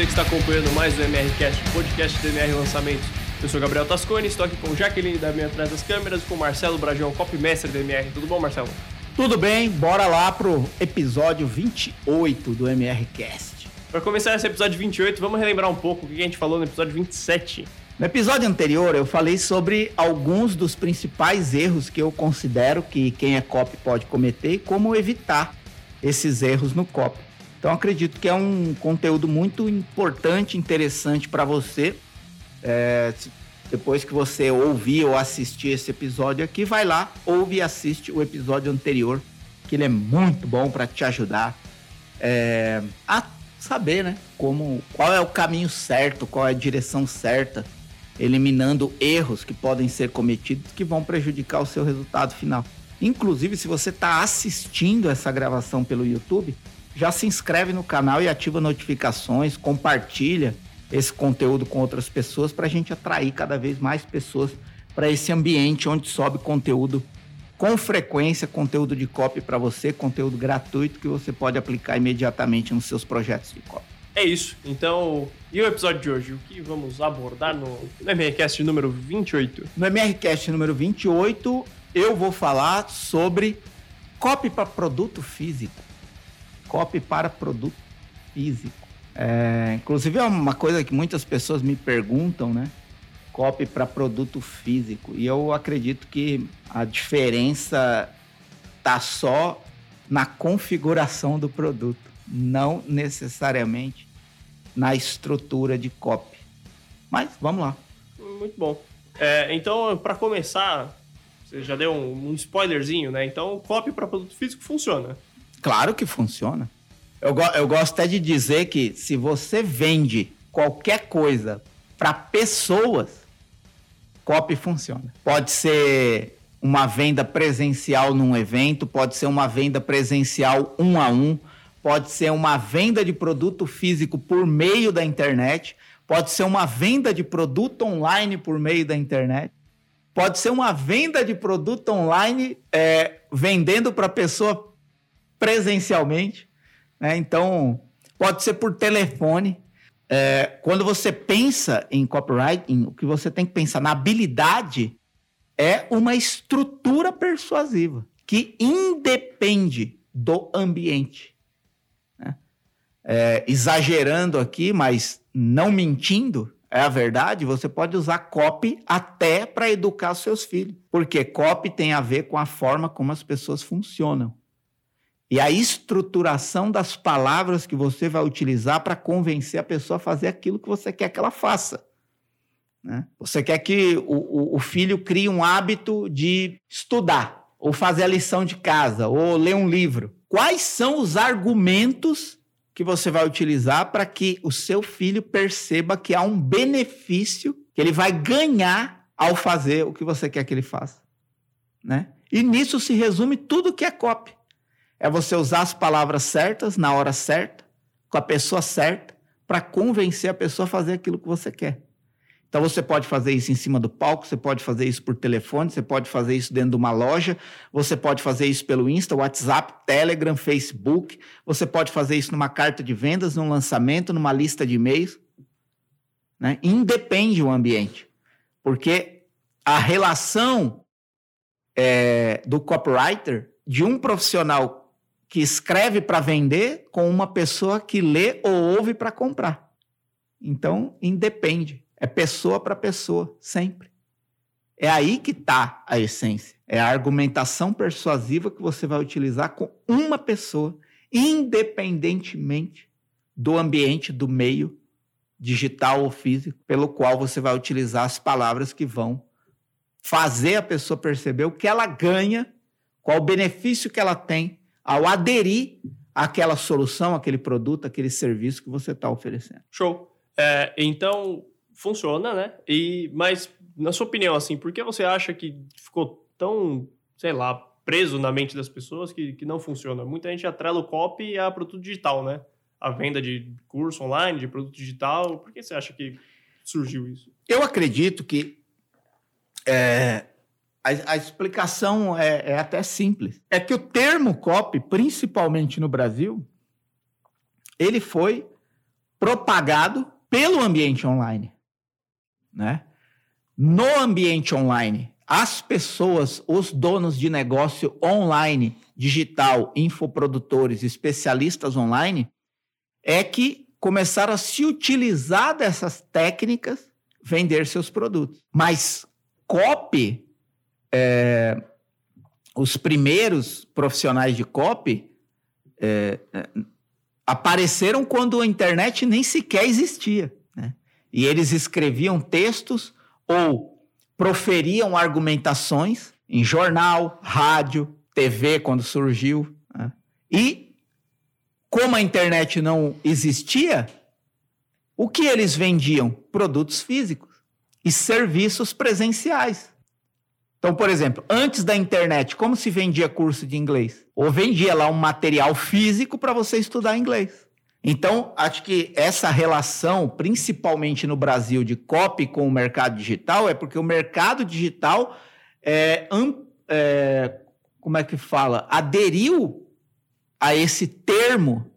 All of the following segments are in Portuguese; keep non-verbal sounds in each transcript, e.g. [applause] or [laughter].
Você que está acompanhando mais o MRCast, podcast do MR Lançamentos. Eu sou Gabriel Tascone, estou aqui com Jaqueline da minha atrás das câmeras, com Marcelo Brajão, copymestre do MR. Tudo bom, Marcelo? Tudo bem, bora lá pro episódio 28 do MRCast. Para começar esse episódio 28, vamos relembrar um pouco o que a gente falou no episódio 27. No episódio anterior, eu falei sobre alguns dos principais erros que eu considero que quem é copy pode cometer e como evitar esses erros no copy. Então, acredito que é um conteúdo muito importante, interessante para você. É, depois que você ouvir ou assistir esse episódio aqui, vai lá, ouve e assiste o episódio anterior, que ele é muito bom para te ajudar é, a saber, né? Como, qual é o caminho certo, qual é a direção certa, eliminando erros que podem ser cometidos que vão prejudicar o seu resultado final. Inclusive, se você está assistindo essa gravação pelo YouTube, já se inscreve no canal e ativa notificações, compartilha esse conteúdo com outras pessoas para a gente atrair cada vez mais pessoas para esse ambiente onde sobe conteúdo com frequência, conteúdo de copy para você, conteúdo gratuito que você pode aplicar imediatamente nos seus projetos de copy. É isso. Então, e o episódio de hoje? O que vamos abordar no, no MRCast número 28? No MRCast número 28, eu vou falar sobre copy para produto físico copy para produto físico. É, inclusive é uma coisa que muitas pessoas me perguntam, né? Copy para produto físico. E eu acredito que a diferença tá só na configuração do produto, não necessariamente na estrutura de copy. Mas vamos lá. Muito bom. É, então, para começar, você já deu um, um spoilerzinho, né? Então, copy para produto físico funciona. Claro que funciona. Eu, go eu gosto até de dizer que se você vende qualquer coisa para pessoas, copy funciona. Pode ser uma venda presencial num evento, pode ser uma venda presencial um a um, pode ser uma venda de produto físico por meio da internet, pode ser uma venda de produto online por meio da internet, pode ser uma venda de produto online é, vendendo para pessoa presencialmente. Né? Então, pode ser por telefone. É, quando você pensa em copywriting, o que você tem que pensar na habilidade é uma estrutura persuasiva que independe do ambiente. Né? É, exagerando aqui, mas não mentindo, é a verdade, você pode usar copy até para educar seus filhos. Porque copy tem a ver com a forma como as pessoas funcionam e a estruturação das palavras que você vai utilizar para convencer a pessoa a fazer aquilo que você quer que ela faça. Né? Você quer que o, o, o filho crie um hábito de estudar, ou fazer a lição de casa, ou ler um livro. Quais são os argumentos que você vai utilizar para que o seu filho perceba que há um benefício que ele vai ganhar ao fazer o que você quer que ele faça? Né? E nisso se resume tudo que é copy. É você usar as palavras certas, na hora certa, com a pessoa certa, para convencer a pessoa a fazer aquilo que você quer. Então você pode fazer isso em cima do palco, você pode fazer isso por telefone, você pode fazer isso dentro de uma loja, você pode fazer isso pelo Insta, WhatsApp, Telegram, Facebook, você pode fazer isso numa carta de vendas, num lançamento, numa lista de e-mails. Né? Independe o ambiente. Porque a relação é, do copywriter de um profissional que escreve para vender com uma pessoa que lê ou ouve para comprar. Então, independe. É pessoa para pessoa, sempre. É aí que está a essência. É a argumentação persuasiva que você vai utilizar com uma pessoa, independentemente do ambiente, do meio digital ou físico, pelo qual você vai utilizar as palavras que vão fazer a pessoa perceber o que ela ganha, qual o benefício que ela tem ao aderir àquela solução, aquele produto, aquele serviço que você está oferecendo. Show. É, então, funciona, né? E, mas, na sua opinião, assim, por que você acha que ficou tão, sei lá, preso na mente das pessoas que, que não funciona? Muita gente atrela o copy a produto digital, né? A venda de curso online, de produto digital. Por que você acha que surgiu isso? Eu acredito que é, a, a explicação é, é, até simples. É que o termo copy, principalmente no Brasil, ele foi propagado pelo ambiente online, né? No ambiente online, as pessoas, os donos de negócio online, digital, infoprodutores, especialistas online, é que começaram a se utilizar dessas técnicas, vender seus produtos. Mas copy, é, os primeiros profissionais de copy é, é, apareceram quando a internet nem sequer existia. Né? E eles escreviam textos ou proferiam argumentações em jornal, rádio, TV, quando surgiu. Né? E, como a internet não existia, o que eles vendiam? Produtos físicos e serviços presenciais. Então, por exemplo, antes da internet, como se vendia curso de inglês? Ou vendia lá um material físico para você estudar inglês. Então, acho que essa relação, principalmente no Brasil, de copy com o mercado digital, é porque o mercado digital é, é, como é que fala? Aderiu a esse termo,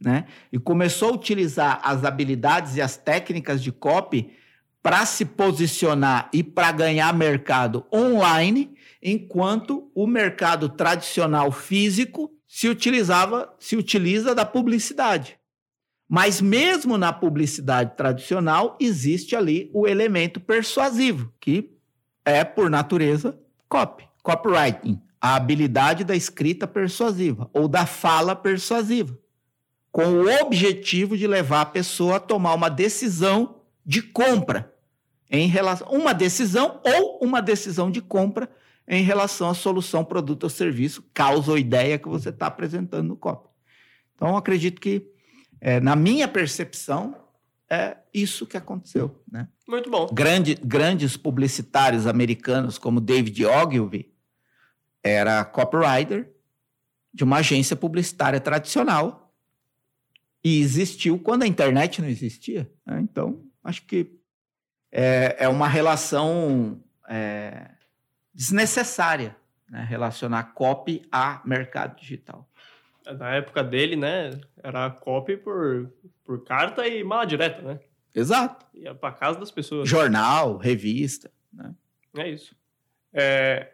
né? E começou a utilizar as habilidades e as técnicas de copy para se posicionar e para ganhar mercado online, enquanto o mercado tradicional físico se utilizava, se utiliza da publicidade. Mas mesmo na publicidade tradicional existe ali o elemento persuasivo, que é por natureza copy, copywriting, a habilidade da escrita persuasiva ou da fala persuasiva, com o objetivo de levar a pessoa a tomar uma decisão de compra em relação uma decisão ou uma decisão de compra em relação à solução, produto ou serviço, causa ou ideia que você está apresentando no copy. Então, acredito que, é, na minha percepção, é isso que aconteceu. Né? Muito bom. Grande, grandes publicitários americanos, como David Ogilvy, era copywriter de uma agência publicitária tradicional e existiu quando a internet não existia. Né? Então, acho que é, é uma relação é, desnecessária, né? relacionar copy a mercado digital. Na época dele, né, era copy por, por carta e mala direta, né? Exato. Ia para casa das pessoas. Jornal, revista, né? É isso. É...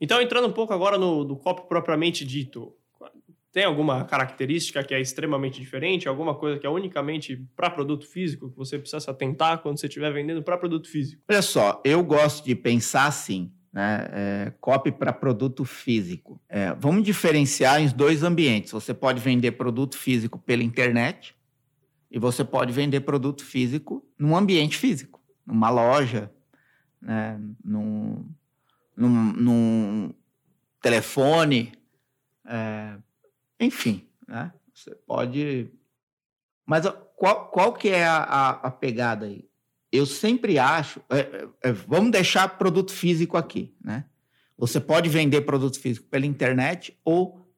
Então, entrando um pouco agora no, copy propriamente dito, tem alguma característica que é extremamente diferente? Alguma coisa que é unicamente para produto físico que você precisa se atentar quando você estiver vendendo para produto físico? Olha só, eu gosto de pensar assim, né? É, copy para produto físico. É, vamos diferenciar em dois ambientes. Você pode vender produto físico pela internet e você pode vender produto físico num ambiente físico, numa loja, né? num, num, num telefone. É, enfim, né? Você pode. Mas qual, qual que é a, a, a pegada aí? Eu sempre acho. É, é, é, vamos deixar produto físico aqui, né? Você pode vender produto físico pela internet ou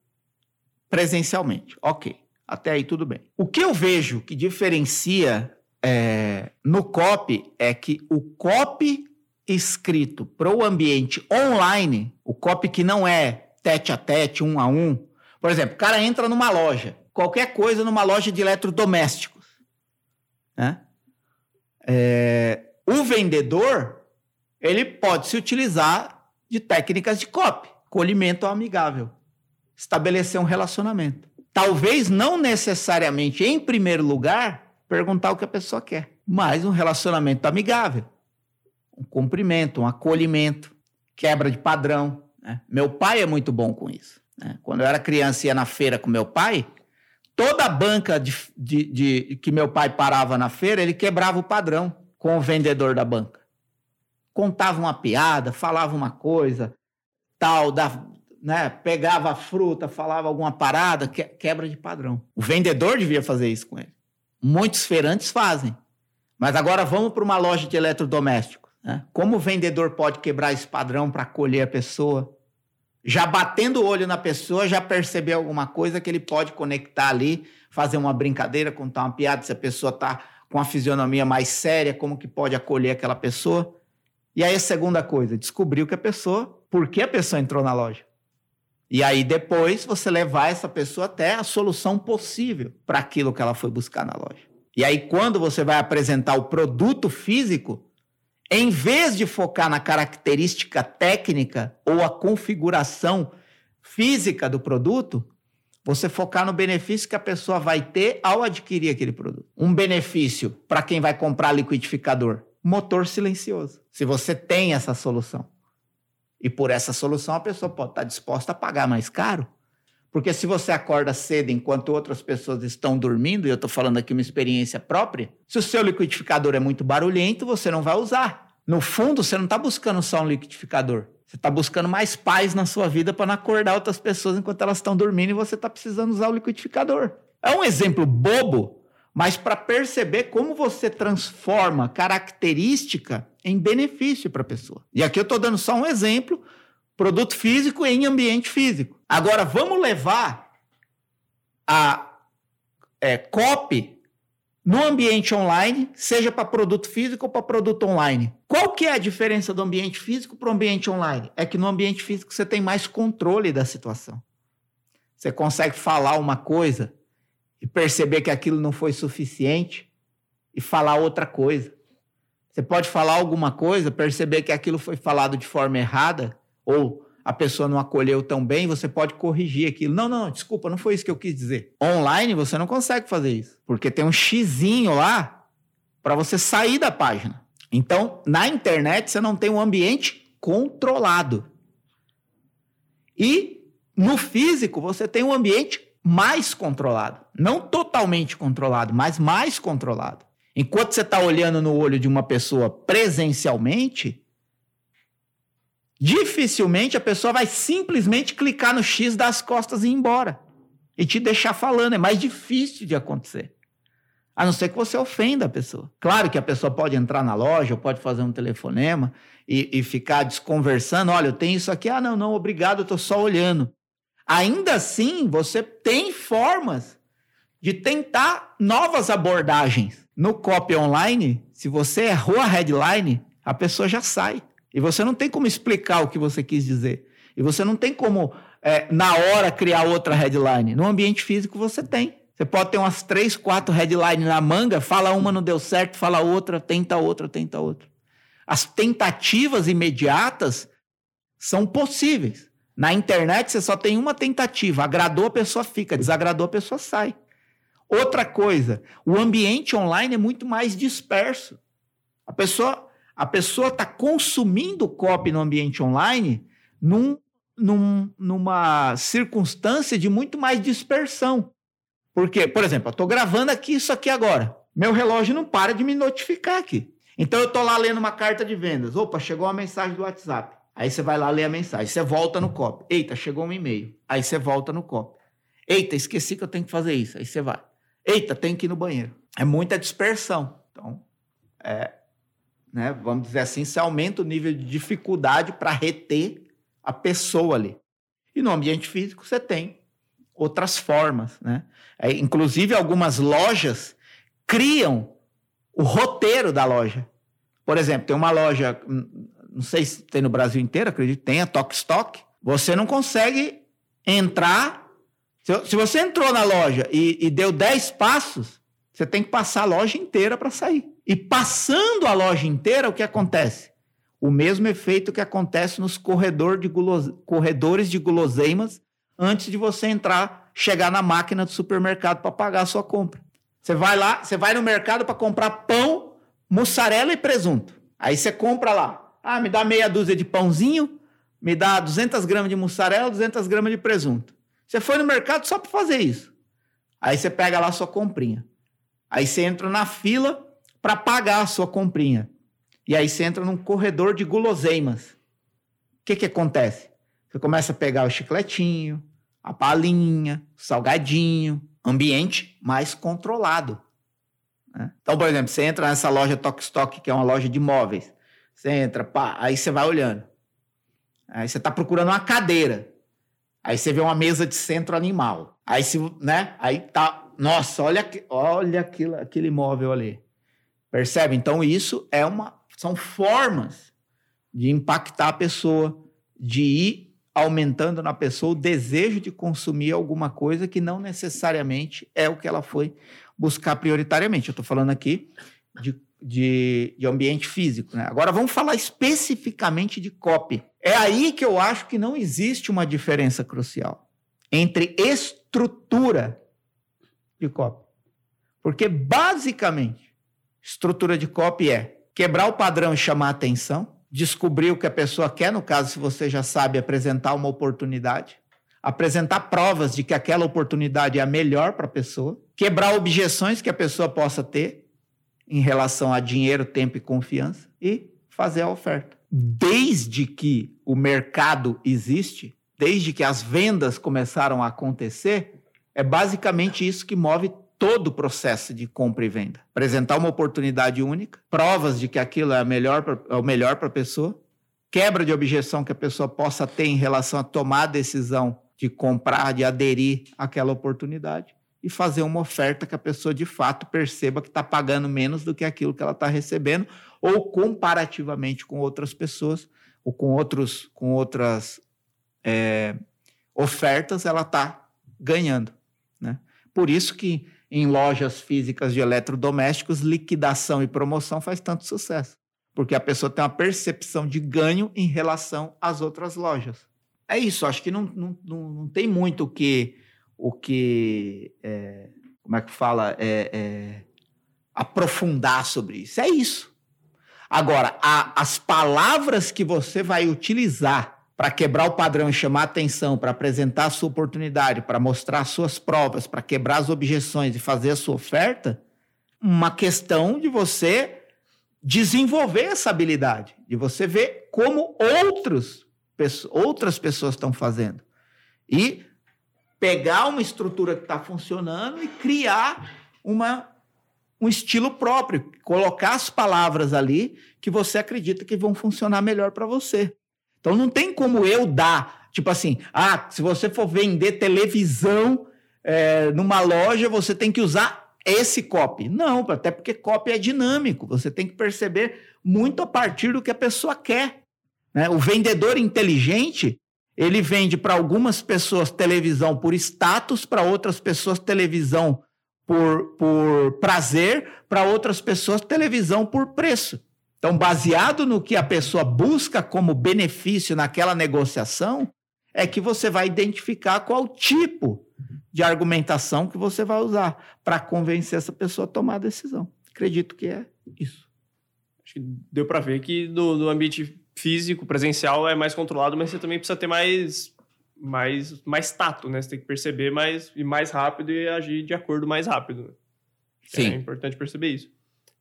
presencialmente. Ok, até aí tudo bem. O que eu vejo que diferencia é, no copy é que o copy escrito para o ambiente online, o copy que não é tete a tete, um a um, por exemplo, o cara entra numa loja, qualquer coisa numa loja de eletrodomésticos. Né? É, o vendedor, ele pode se utilizar de técnicas de copy, colhimento amigável, estabelecer um relacionamento. Talvez não necessariamente, em primeiro lugar, perguntar o que a pessoa quer, mas um relacionamento amigável, um cumprimento, um acolhimento, quebra de padrão. Né? Meu pai é muito bom com isso. Né? Quando eu era criança e ia na feira com meu pai, toda a banca de, de, de, que meu pai parava na feira, ele quebrava o padrão com o vendedor da banca. Contava uma piada, falava uma coisa, tal, da, né, pegava a fruta, falava alguma parada, que, quebra de padrão. O vendedor devia fazer isso com ele. Muitos feirantes fazem. Mas agora vamos para uma loja de eletrodomésticos. Né? Como o vendedor pode quebrar esse padrão para acolher a pessoa? Já batendo o olho na pessoa, já percebeu alguma coisa que ele pode conectar ali, fazer uma brincadeira, contar uma piada, se a pessoa está com a fisionomia mais séria, como que pode acolher aquela pessoa. E aí a segunda coisa, descobriu que a pessoa, por que a pessoa entrou na loja. E aí depois você levar essa pessoa até a solução possível para aquilo que ela foi buscar na loja. E aí, quando você vai apresentar o produto físico, em vez de focar na característica técnica ou a configuração física do produto, você focar no benefício que a pessoa vai ter ao adquirir aquele produto. Um benefício para quem vai comprar liquidificador: motor silencioso. Se você tem essa solução. E por essa solução a pessoa pode estar disposta a pagar mais caro. Porque se você acorda cedo enquanto outras pessoas estão dormindo, e eu estou falando aqui uma experiência própria, se o seu liquidificador é muito barulhento, você não vai usar. No fundo, você não está buscando só um liquidificador. Você está buscando mais paz na sua vida para não acordar outras pessoas enquanto elas estão dormindo e você está precisando usar o liquidificador. É um exemplo bobo, mas para perceber como você transforma característica em benefício para a pessoa. E aqui eu estou dando só um exemplo: produto físico em ambiente físico. Agora, vamos levar a é, copy no ambiente online, seja para produto físico ou para produto online. Qual que é a diferença do ambiente físico para o ambiente online? É que no ambiente físico você tem mais controle da situação. Você consegue falar uma coisa e perceber que aquilo não foi suficiente e falar outra coisa. Você pode falar alguma coisa, perceber que aquilo foi falado de forma errada ou a pessoa não acolheu tão bem, você pode corrigir aquilo. Não, não, desculpa, não foi isso que eu quis dizer. Online você não consegue fazer isso, porque tem um xizinho lá para você sair da página. Então, na internet você não tem um ambiente controlado. E no físico você tem um ambiente mais controlado, não totalmente controlado, mas mais controlado. Enquanto você está olhando no olho de uma pessoa presencialmente, dificilmente a pessoa vai simplesmente clicar no X das costas e ir embora. E te deixar falando. É mais difícil de acontecer. A não ser que você ofenda a pessoa. Claro que a pessoa pode entrar na loja, pode fazer um telefonema e, e ficar desconversando. Olha, eu tenho isso aqui. Ah, não, não, obrigado, eu estou só olhando. Ainda assim, você tem formas de tentar novas abordagens. No copy online, se você errou a headline, a pessoa já sai. E você não tem como explicar o que você quis dizer. E você não tem como, é, na hora, criar outra headline. No ambiente físico, você tem. Você pode ter umas três, quatro headlines na manga, fala uma, não deu certo, fala outra, tenta outra, tenta outra. As tentativas imediatas são possíveis. Na internet, você só tem uma tentativa. Agradou, a pessoa fica. Desagradou, a pessoa sai. Outra coisa, o ambiente online é muito mais disperso. A pessoa a pessoa está consumindo copy no ambiente online num, num, numa circunstância de muito mais dispersão. Porque, por exemplo, eu estou gravando aqui isso aqui agora. Meu relógio não para de me notificar aqui. Então eu estou lá lendo uma carta de vendas. Opa, chegou uma mensagem do WhatsApp. Aí você vai lá ler a mensagem. Você volta no copy. Eita, chegou um e-mail. Aí você volta no copy. Eita, esqueci que eu tenho que fazer isso. Aí você vai. Eita, tem que ir no banheiro. É muita dispersão. Então, é, né, vamos dizer assim, você aumenta o nível de dificuldade para reter a pessoa ali. E no ambiente físico você tem outras formas. Né? É, inclusive, algumas lojas criam o roteiro da loja. Por exemplo, tem uma loja, hum, não sei se tem no Brasil inteiro, acredito que tem, a Tok Stock. Você não consegue entrar. Se, se você entrou na loja e, e deu 10 passos, você tem que passar a loja inteira para sair. E passando a loja inteira, o que acontece? O mesmo efeito que acontece nos corredor de corredores de guloseimas antes de você entrar, chegar na máquina do supermercado para pagar a sua compra. Você vai lá, você vai no mercado para comprar pão, mussarela e presunto. Aí você compra lá. Ah, me dá meia dúzia de pãozinho, me dá 200 gramas de mussarela, 200 gramas de presunto. Você foi no mercado só para fazer isso. Aí você pega lá a sua comprinha. Aí você entra na fila para pagar a sua comprinha. E aí você entra num corredor de guloseimas. O que, que acontece? Você começa a pegar o chicletinho, a balinha, o salgadinho, ambiente mais controlado. Né? Então, por exemplo, você entra nessa loja Tok Stock, que é uma loja de móveis. Você entra, pá, aí você vai olhando. Aí você está procurando uma cadeira. Aí você vê uma mesa de centro animal. Aí, se, né? aí tá. Nossa, olha, olha aquilo, aquele móvel ali. Percebe? Então, isso é uma, são formas de impactar a pessoa, de ir aumentando na pessoa o desejo de consumir alguma coisa que não necessariamente é o que ela foi buscar prioritariamente. Eu estou falando aqui de, de, de, ambiente físico. Né? Agora vamos falar especificamente de copy. É aí que eu acho que não existe uma diferença crucial entre estrutura de copy. Porque, basicamente, estrutura de copy é quebrar o padrão e chamar a atenção, descobrir o que a pessoa quer, no caso, se você já sabe apresentar uma oportunidade, apresentar provas de que aquela oportunidade é a melhor para a pessoa, quebrar objeções que a pessoa possa ter em relação a dinheiro, tempo e confiança e fazer a oferta. Desde que o mercado existe, desde que as vendas começaram a acontecer, é basicamente isso que move todo o processo de compra e venda. Apresentar uma oportunidade única, provas de que aquilo é, melhor pra, é o melhor para a pessoa, quebra de objeção que a pessoa possa ter em relação a tomar a decisão de comprar, de aderir àquela oportunidade e fazer uma oferta que a pessoa de fato perceba que está pagando menos do que aquilo que ela está recebendo ou comparativamente com outras pessoas ou com outros com outras é, ofertas ela está ganhando, né? Por isso que em lojas físicas de eletrodomésticos, liquidação e promoção faz tanto sucesso. Porque a pessoa tem uma percepção de ganho em relação às outras lojas. É isso, acho que não, não, não, não tem muito o que. O que é, como é que fala? É, é, aprofundar sobre isso. É isso. Agora, a, as palavras que você vai utilizar para quebrar o padrão e chamar atenção, para apresentar a sua oportunidade, para mostrar suas provas, para quebrar as objeções e fazer a sua oferta, uma questão de você desenvolver essa habilidade, de você ver como outros, outras pessoas estão fazendo. E pegar uma estrutura que está funcionando e criar uma, um estilo próprio, colocar as palavras ali que você acredita que vão funcionar melhor para você. Então não tem como eu dar, tipo assim, ah, se você for vender televisão é, numa loja, você tem que usar esse copy. Não, até porque copy é dinâmico. Você tem que perceber muito a partir do que a pessoa quer. Né? O vendedor inteligente, ele vende para algumas pessoas televisão por status, para outras pessoas televisão por, por prazer, para outras pessoas televisão por preço. Então, baseado no que a pessoa busca como benefício naquela negociação, é que você vai identificar qual tipo de argumentação que você vai usar para convencer essa pessoa a tomar a decisão. Acredito que é isso. Acho que deu para ver que no, no, ambiente físico, presencial, é mais controlado, mas você também precisa ter mais, mais, mais tato, né? Você tem que perceber mais, e mais rápido e agir de acordo mais rápido. Sim. É importante perceber isso.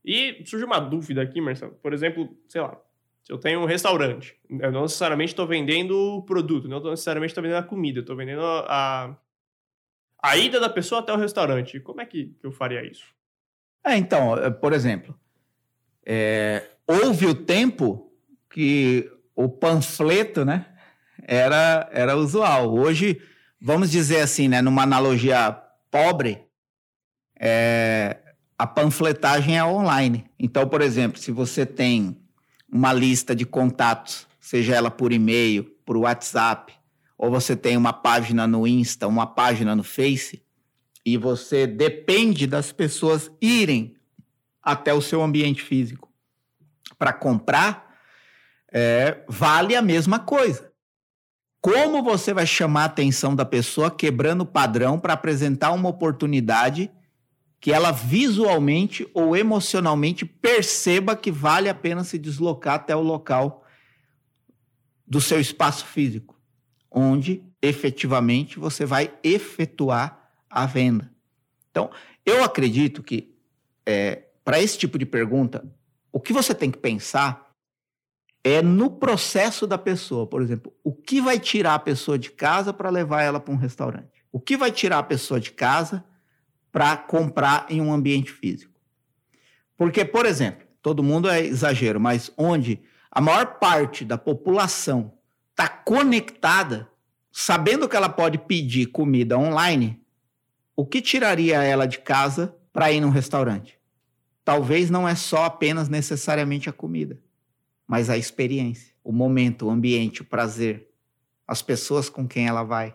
E surge uma dúvida aqui, Marcelo. Por exemplo, sei lá, se eu tenho um restaurante, eu não necessariamente estou vendendo o produto, não necessariamente estou vendendo a comida, estou vendendo a, a ida da pessoa até o restaurante. Como é que eu faria isso? É, então, é, por exemplo, é, houve o tempo que o panfleto, né, era, era usual. Hoje, vamos dizer assim, né, numa analogia pobre, é, a panfletagem é online. Então, por exemplo, se você tem uma lista de contatos, seja ela por e-mail, por WhatsApp, ou você tem uma página no Insta, uma página no Face, e você depende das pessoas irem até o seu ambiente físico para comprar, é, vale a mesma coisa. Como você vai chamar a atenção da pessoa quebrando o padrão para apresentar uma oportunidade que ela visualmente ou emocionalmente perceba que vale a pena se deslocar até o local do seu espaço físico, onde efetivamente você vai efetuar a venda. Então, eu acredito que é, para esse tipo de pergunta, o que você tem que pensar é no processo da pessoa. Por exemplo, o que vai tirar a pessoa de casa para levar ela para um restaurante? O que vai tirar a pessoa de casa para comprar em um ambiente físico. Porque, por exemplo, todo mundo é exagero, mas onde a maior parte da população está conectada, sabendo que ela pode pedir comida online, o que tiraria ela de casa para ir num restaurante? Talvez não é só apenas necessariamente a comida, mas a experiência, o momento, o ambiente, o prazer, as pessoas com quem ela vai.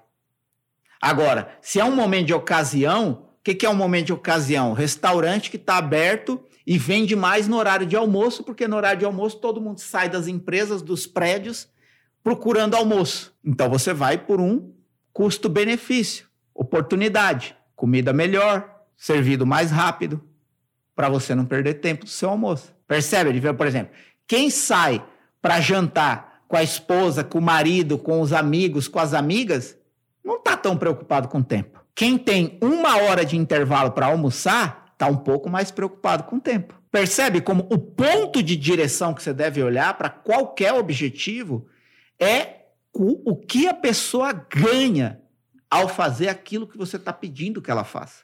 Agora, se é um momento de ocasião, que, que é um momento de ocasião? Restaurante que está aberto e vende mais no horário de almoço, porque no horário de almoço todo mundo sai das empresas, dos prédios, procurando almoço. Então você vai por um custo-benefício, oportunidade, comida melhor, servido mais rápido, para você não perder tempo do seu almoço. Percebe? Por exemplo, quem sai para jantar com a esposa, com o marido, com os amigos, com as amigas, não está tão preocupado com o tempo. Quem tem uma hora de intervalo para almoçar, está um pouco mais preocupado com o tempo. Percebe como o ponto de direção que você deve olhar para qualquer objetivo é o, o que a pessoa ganha ao fazer aquilo que você está pedindo que ela faça.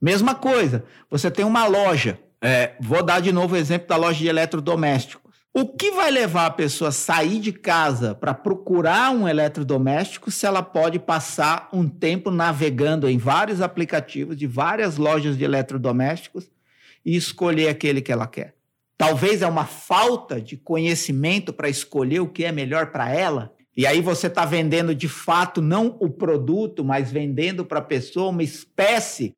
Mesma coisa, você tem uma loja. É, vou dar de novo o exemplo da loja de eletrodomésticos. O que vai levar a pessoa a sair de casa para procurar um eletrodoméstico se ela pode passar um tempo navegando em vários aplicativos de várias lojas de eletrodomésticos e escolher aquele que ela quer? Talvez é uma falta de conhecimento para escolher o que é melhor para ela. E aí você está vendendo de fato não o produto, mas vendendo para a pessoa uma espécie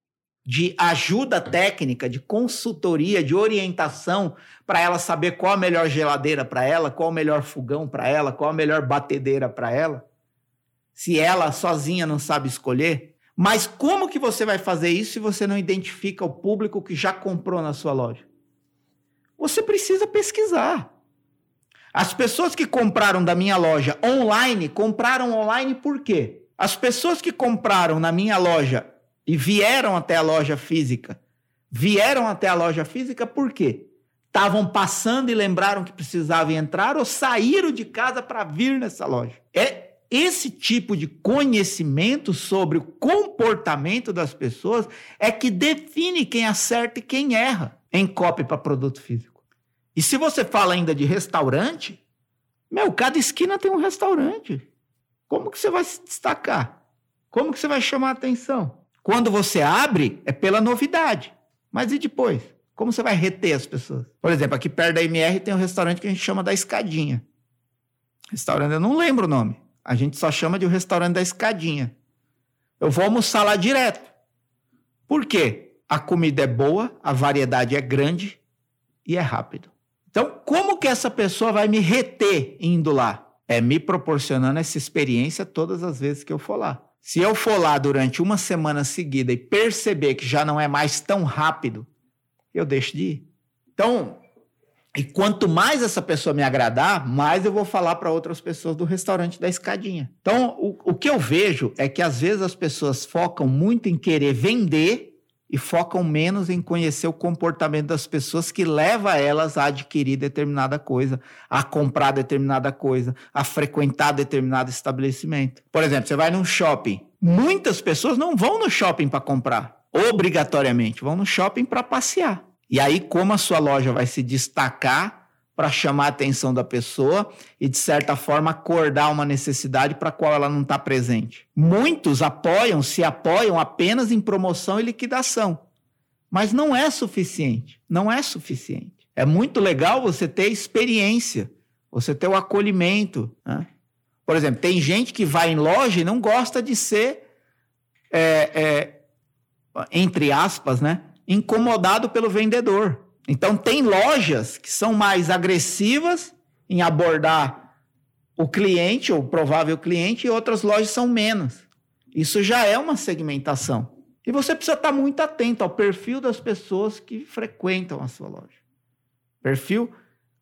de ajuda técnica, de consultoria, de orientação para ela saber qual a melhor geladeira para ela, qual o melhor fogão para ela, qual a melhor batedeira para ela. Se ela sozinha não sabe escolher, mas como que você vai fazer isso se você não identifica o público que já comprou na sua loja? Você precisa pesquisar. As pessoas que compraram da minha loja online, compraram online por quê? As pessoas que compraram na minha loja e vieram até a loja física. Vieram até a loja física por quê? Estavam passando e lembraram que precisavam entrar ou saíram de casa para vir nessa loja. É esse tipo de conhecimento sobre o comportamento das pessoas é que define quem acerta e quem erra em copy para produto físico. E se você fala ainda de restaurante, meu, cada esquina tem um restaurante. Como que você vai se destacar? Como que você vai chamar a atenção? Quando você abre, é pela novidade. Mas e depois? Como você vai reter as pessoas? Por exemplo, aqui perto da MR tem um restaurante que a gente chama da Escadinha. Restaurante, eu não lembro o nome. A gente só chama de o um restaurante da Escadinha. Eu vou almoçar lá direto. Por quê? A comida é boa, a variedade é grande e é rápido. Então, como que essa pessoa vai me reter indo lá? É me proporcionando essa experiência todas as vezes que eu for lá. Se eu for lá durante uma semana seguida e perceber que já não é mais tão rápido, eu deixo de ir. Então, e quanto mais essa pessoa me agradar, mais eu vou falar para outras pessoas do restaurante da escadinha. Então, o, o que eu vejo é que às vezes as pessoas focam muito em querer vender e focam menos em conhecer o comportamento das pessoas que leva elas a adquirir determinada coisa, a comprar determinada coisa, a frequentar determinado estabelecimento. Por exemplo, você vai num shopping. Muitas pessoas não vão no shopping para comprar, obrigatoriamente, vão no shopping para passear. E aí, como a sua loja vai se destacar para chamar a atenção da pessoa e, de certa forma, acordar uma necessidade para a qual ela não está presente. Muitos apoiam, se apoiam apenas em promoção e liquidação. Mas não é suficiente. Não é suficiente. É muito legal você ter experiência, você ter o acolhimento. Né? Por exemplo, tem gente que vai em loja e não gosta de ser, é, é, entre aspas, né, incomodado pelo vendedor. Então, tem lojas que são mais agressivas em abordar o cliente, ou provável cliente, e outras lojas são menos. Isso já é uma segmentação. E você precisa estar muito atento ao perfil das pessoas que frequentam a sua loja. Perfil.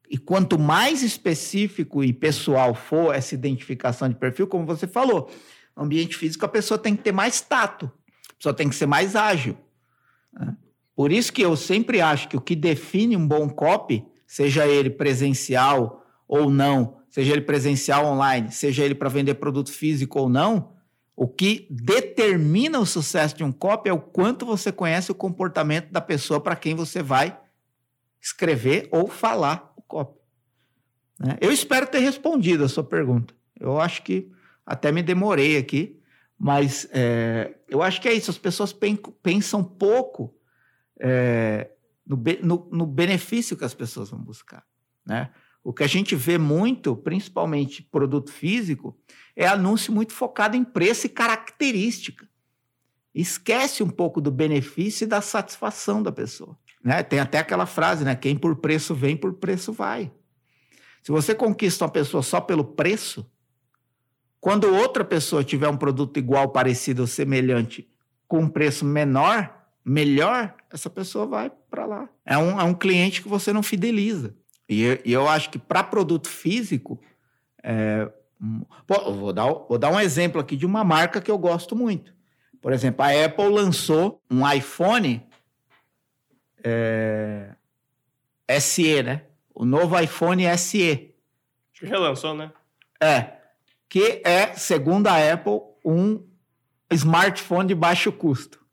E quanto mais específico e pessoal for essa identificação de perfil, como você falou, no ambiente físico a pessoa tem que ter mais tato, a pessoa tem que ser mais ágil. Né? Por isso que eu sempre acho que o que define um bom copy, seja ele presencial ou não, seja ele presencial online, seja ele para vender produto físico ou não, o que determina o sucesso de um copy é o quanto você conhece o comportamento da pessoa para quem você vai escrever ou falar o copy. Né? Eu espero ter respondido a sua pergunta. Eu acho que até me demorei aqui, mas é, eu acho que é isso. As pessoas pensam pouco é, no, no, no, benefício que as pessoas vão buscar. Né? O que a gente vê muito, principalmente produto físico, é anúncio muito focado em preço e característica. Esquece um pouco do benefício e da satisfação da pessoa. Né? Tem até aquela frase, né? Quem por preço vem, por preço vai. Se você conquista uma pessoa só pelo preço, quando outra pessoa tiver um produto igual, parecido ou semelhante, com um preço menor, melhor, essa pessoa vai para lá. É um, é um cliente que você não fideliza. E, e eu acho que para produto físico, é, pô, vou, dar, vou dar um exemplo aqui de uma marca que eu gosto muito. Por exemplo, a Apple lançou um iPhone é, SE, né? O novo iPhone SE. Acho que relançou, né? É. Que é, segundo a Apple, um smartphone de baixo custo.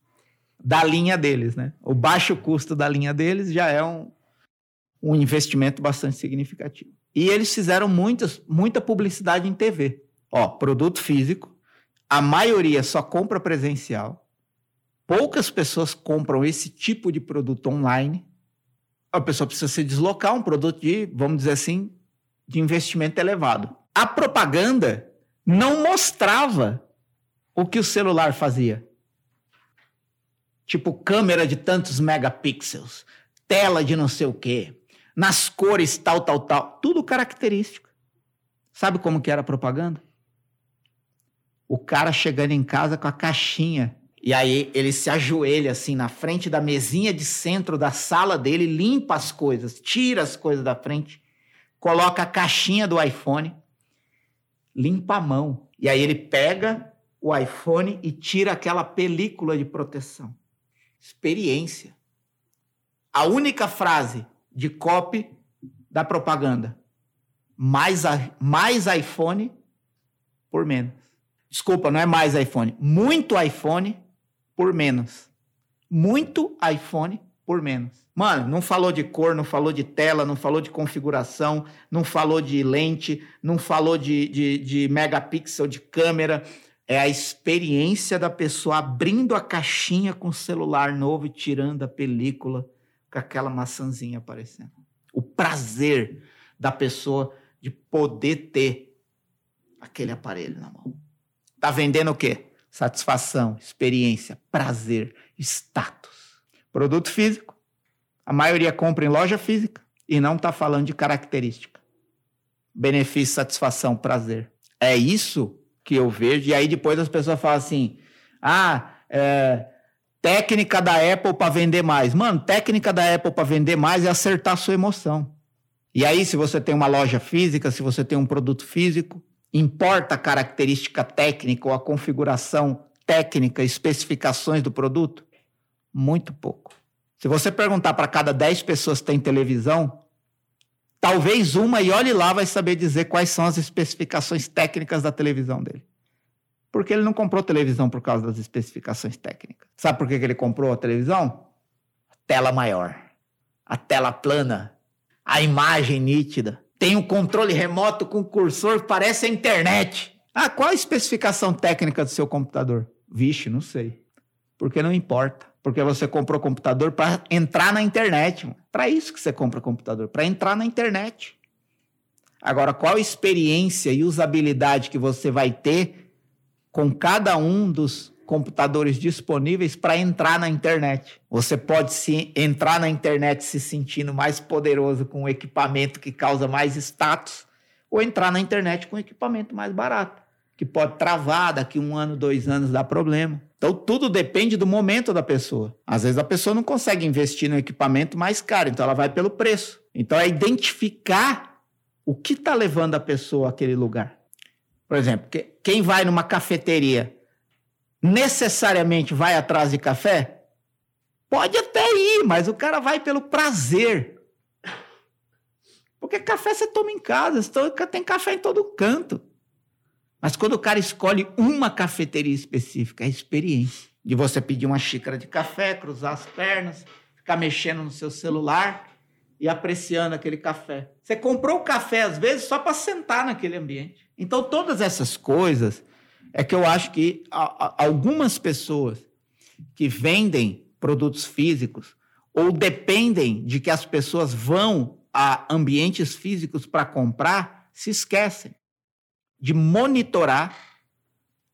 Da linha deles, né? O baixo custo da linha deles já é um, um investimento bastante significativo. E eles fizeram muitas, muita publicidade em TV. Ó, produto físico, a maioria só compra presencial. Poucas pessoas compram esse tipo de produto online a pessoa precisa se deslocar, um produto de, vamos dizer assim, de investimento elevado. A propaganda não mostrava o que o celular fazia. Tipo, câmera de tantos megapixels, tela de não sei o quê, nas cores tal, tal, tal, tudo característico. Sabe como que era a propaganda? O cara chegando em casa com a caixinha e aí ele se ajoelha assim na frente da mesinha de centro da sala dele, limpa as coisas, tira as coisas da frente, coloca a caixinha do iPhone, limpa a mão. E aí ele pega o iPhone e tira aquela película de proteção. Experiência. A única frase de copy da propaganda. Mais, mais iPhone por menos. Desculpa, não é mais iPhone. Muito iPhone por menos. Muito iPhone por menos. Mano, não falou de cor, não falou de tela, não falou de configuração, não falou de lente, não falou de, de, de megapixel de câmera. É a experiência da pessoa abrindo a caixinha com o celular novo e tirando a película com aquela maçãzinha aparecendo. O prazer da pessoa de poder ter aquele aparelho na mão. Tá vendendo o quê? satisfação, experiência, prazer, status. Produto físico, a maioria compra em loja física e não está falando de característica. Benefício, satisfação, prazer. É isso que eu vejo. E aí depois as pessoas falam assim: ah, é, técnica da Apple para vender mais. Mano, técnica da Apple para vender mais é acertar a sua emoção. E aí, se você tem uma loja física, se você tem um produto físico, Importa a característica técnica ou a configuração técnica, especificações do produto? Muito pouco. Se você perguntar para cada 10 pessoas que têm televisão, talvez uma, e olhe lá, vai saber dizer quais são as especificações técnicas da televisão dele. Porque ele não comprou televisão por causa das especificações técnicas. Sabe por que ele comprou a televisão? A tela maior, a tela plana, a imagem nítida, tem um controle remoto com cursor, parece a internet. Ah, qual a especificação técnica do seu computador? Vixe, não sei. Porque não importa. Porque você comprou computador para entrar na internet. Para isso que você compra computador, para entrar na internet. Agora, qual experiência e usabilidade que você vai ter com cada um dos computadores disponíveis para entrar na internet. Você pode se entrar na internet se sentindo mais poderoso com um equipamento que causa mais status, ou entrar na internet com um equipamento mais barato, que pode travar daqui um ano, dois anos, dar problema. Então tudo depende do momento da pessoa. Às vezes a pessoa não consegue investir no equipamento mais caro, então ela vai pelo preço. Então é identificar o que está levando a pessoa àquele lugar. Por exemplo, quem vai numa cafeteria necessariamente vai atrás de café? Pode até ir, mas o cara vai pelo prazer. Porque café você toma em casa, tem café em todo canto. Mas quando o cara escolhe uma cafeteria específica, é experiência. De você pedir uma xícara de café, cruzar as pernas, ficar mexendo no seu celular e apreciando aquele café. Você comprou o café, às vezes, só para sentar naquele ambiente. Então, todas essas coisas é que eu acho que algumas pessoas que vendem produtos físicos ou dependem de que as pessoas vão a ambientes físicos para comprar, se esquecem de monitorar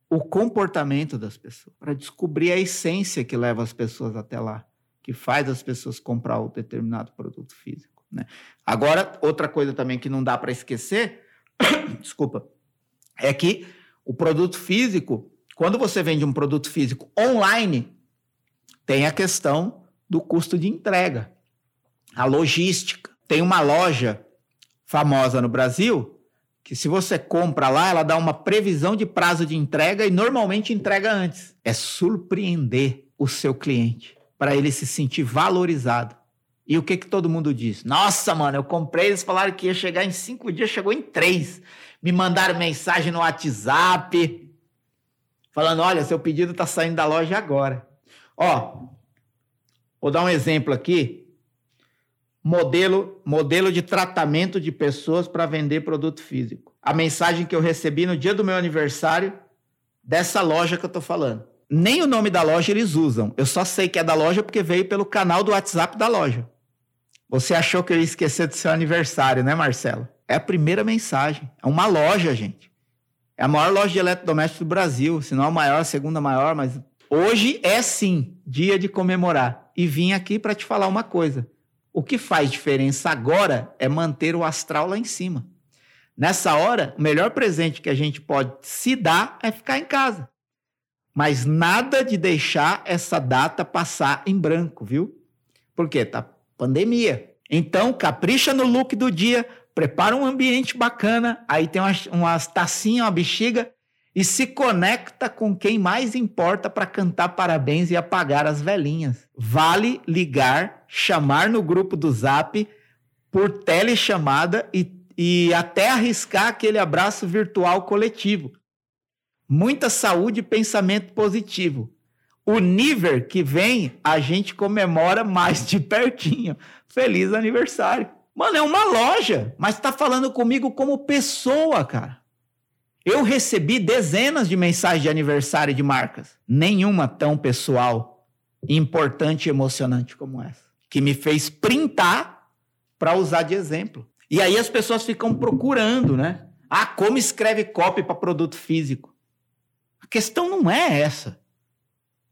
o comportamento das pessoas, para descobrir a essência que leva as pessoas até lá, que faz as pessoas comprar um determinado produto físico. Né? Agora, outra coisa também que não dá para esquecer, [coughs] desculpa, é que o produto físico, quando você vende um produto físico online, tem a questão do custo de entrega, a logística. Tem uma loja famosa no Brasil que se você compra lá, ela dá uma previsão de prazo de entrega e normalmente entrega antes. É surpreender o seu cliente para ele se sentir valorizado. E o que que todo mundo diz? Nossa, mano, eu comprei, eles falaram que ia chegar em cinco dias, chegou em três. Me mandaram mensagem no WhatsApp falando, olha, seu pedido está saindo da loja agora. Ó, vou dar um exemplo aqui modelo, modelo de tratamento de pessoas para vender produto físico. A mensagem que eu recebi no dia do meu aniversário dessa loja que eu estou falando. Nem o nome da loja eles usam. Eu só sei que é da loja porque veio pelo canal do WhatsApp da loja. Você achou que eu ia esquecer do seu aniversário, né, Marcelo? É a primeira mensagem. É uma loja, gente. É a maior loja de eletrodomésticos do Brasil. Se não a maior, a segunda maior, mas hoje é sim dia de comemorar. E vim aqui para te falar uma coisa. O que faz diferença agora é manter o astral lá em cima. Nessa hora, o melhor presente que a gente pode se dar é ficar em casa. Mas nada de deixar essa data passar em branco, viu? Porque tá pandemia. Então, capricha no look do dia, prepara um ambiente bacana, aí tem umas, umas tacinhas, uma bexiga e se conecta com quem mais importa para cantar parabéns e apagar as velhinhas. Vale ligar, chamar no grupo do Zap por telechamada e, e até arriscar aquele abraço virtual coletivo. Muita saúde e pensamento positivo. O nível que vem, a gente comemora mais de pertinho. Feliz aniversário. Mano, é uma loja, mas tá falando comigo como pessoa, cara. Eu recebi dezenas de mensagens de aniversário de marcas, nenhuma tão pessoal, importante e emocionante como essa, que me fez printar para usar de exemplo. E aí as pessoas ficam procurando, né? Ah, como escreve copy para produto físico? A questão não é essa.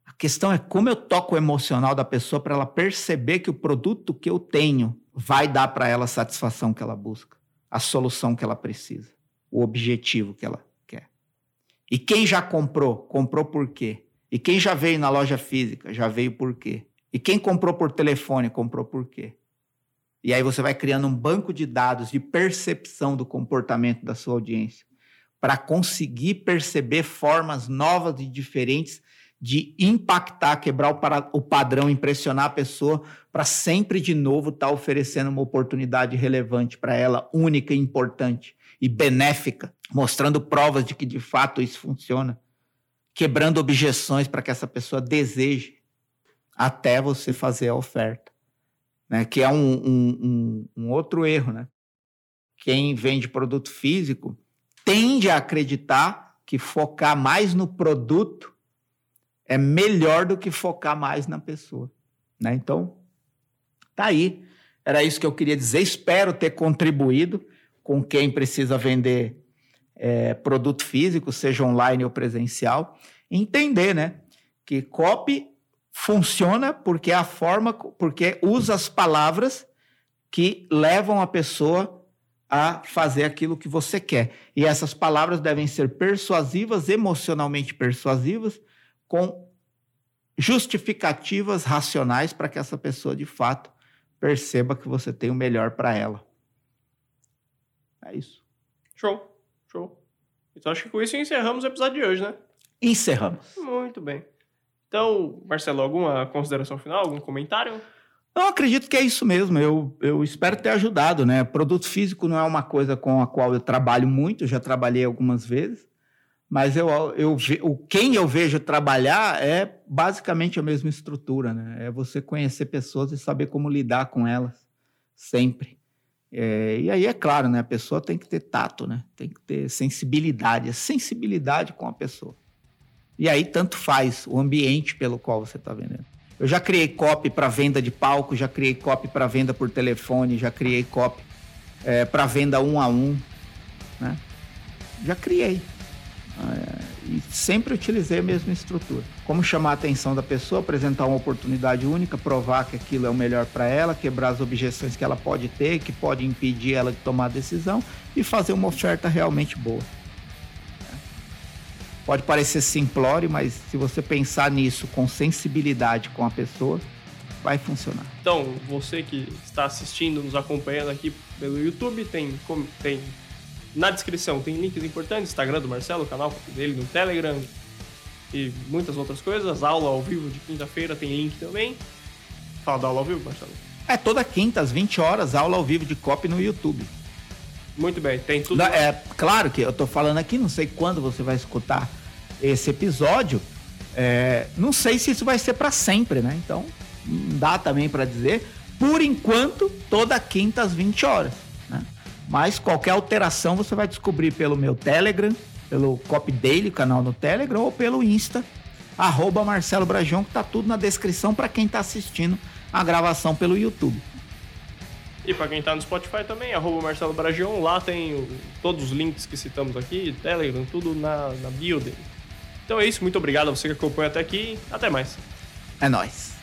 A questão é como eu toco o emocional da pessoa para ela perceber que o produto que eu tenho vai dar para ela a satisfação que ela busca, a solução que ela precisa o objetivo que ela quer. E quem já comprou, comprou por quê? E quem já veio na loja física, já veio por quê? E quem comprou por telefone, comprou por quê? E aí você vai criando um banco de dados de percepção do comportamento da sua audiência para conseguir perceber formas novas e diferentes de impactar, quebrar o, para, o padrão, impressionar a pessoa para sempre de novo estar tá oferecendo uma oportunidade relevante para ela, única e importante e benéfica, mostrando provas de que de fato isso funciona, quebrando objeções para que essa pessoa deseje até você fazer a oferta, né? Que é um, um, um, um outro erro, né? Quem vende produto físico tende a acreditar que focar mais no produto é melhor do que focar mais na pessoa, né? Então, tá aí. Era isso que eu queria dizer. Espero ter contribuído com quem precisa vender é, produto físico, seja online ou presencial, entender, né, que copy funciona porque é a forma, porque usa as palavras que levam a pessoa a fazer aquilo que você quer. E essas palavras devem ser persuasivas, emocionalmente persuasivas, com justificativas racionais para que essa pessoa de fato perceba que você tem o melhor para ela. É isso. Show, show. Então acho que com isso encerramos o episódio de hoje, né? Encerramos. Muito bem. Então, Marcelo, alguma consideração final, algum comentário? Eu acredito que é isso mesmo. Eu, eu espero ter ajudado, né? Produto físico não é uma coisa com a qual eu trabalho muito, já trabalhei algumas vezes, mas eu, eu, o quem eu vejo trabalhar é basicamente a mesma estrutura, né? É você conhecer pessoas e saber como lidar com elas sempre. É, e aí, é claro, né? A pessoa tem que ter tato, né? Tem que ter sensibilidade, sensibilidade com a pessoa. E aí, tanto faz o ambiente pelo qual você está vendendo. Eu já criei copy para venda de palco, já criei copy para venda por telefone, já criei copy é, para venda um a um, né? Já criei. É, e sempre utilizei a mesma estrutura. Como chamar a atenção da pessoa, apresentar uma oportunidade única, provar que aquilo é o melhor para ela, quebrar as objeções que ela pode ter, que pode impedir ela de tomar decisão e fazer uma oferta realmente boa. Pode parecer simplório, mas se você pensar nisso com sensibilidade com a pessoa, vai funcionar. Então, você que está assistindo, nos acompanhando aqui pelo YouTube, tem, tem na descrição tem links importantes, Instagram do Marcelo, o canal dele no Telegram e muitas outras coisas. Aula ao vivo de quinta-feira tem link também. Fala da aula ao vivo, Marcelo. É toda quinta, às 20 horas, aula ao vivo de copy no YouTube. Muito bem, tem tudo. É claro que eu tô falando aqui, não sei quando você vai escutar esse episódio. É, não sei se isso vai ser para sempre, né? Então, não dá também para dizer. Por enquanto, toda quinta às 20 horas. Né? Mas qualquer alteração você vai descobrir pelo meu Telegram, pelo Copy Daily, canal no Telegram, ou pelo Insta, arroba Marcelo Brajon, que tá tudo na descrição para quem tá assistindo a gravação pelo YouTube. E para quem tá no Spotify também, arroba Marcelo Brajon, lá tem o, todos os links que citamos aqui, Telegram, tudo na, na dele. Então é isso, muito obrigado a você que acompanha até aqui, até mais. É nóis.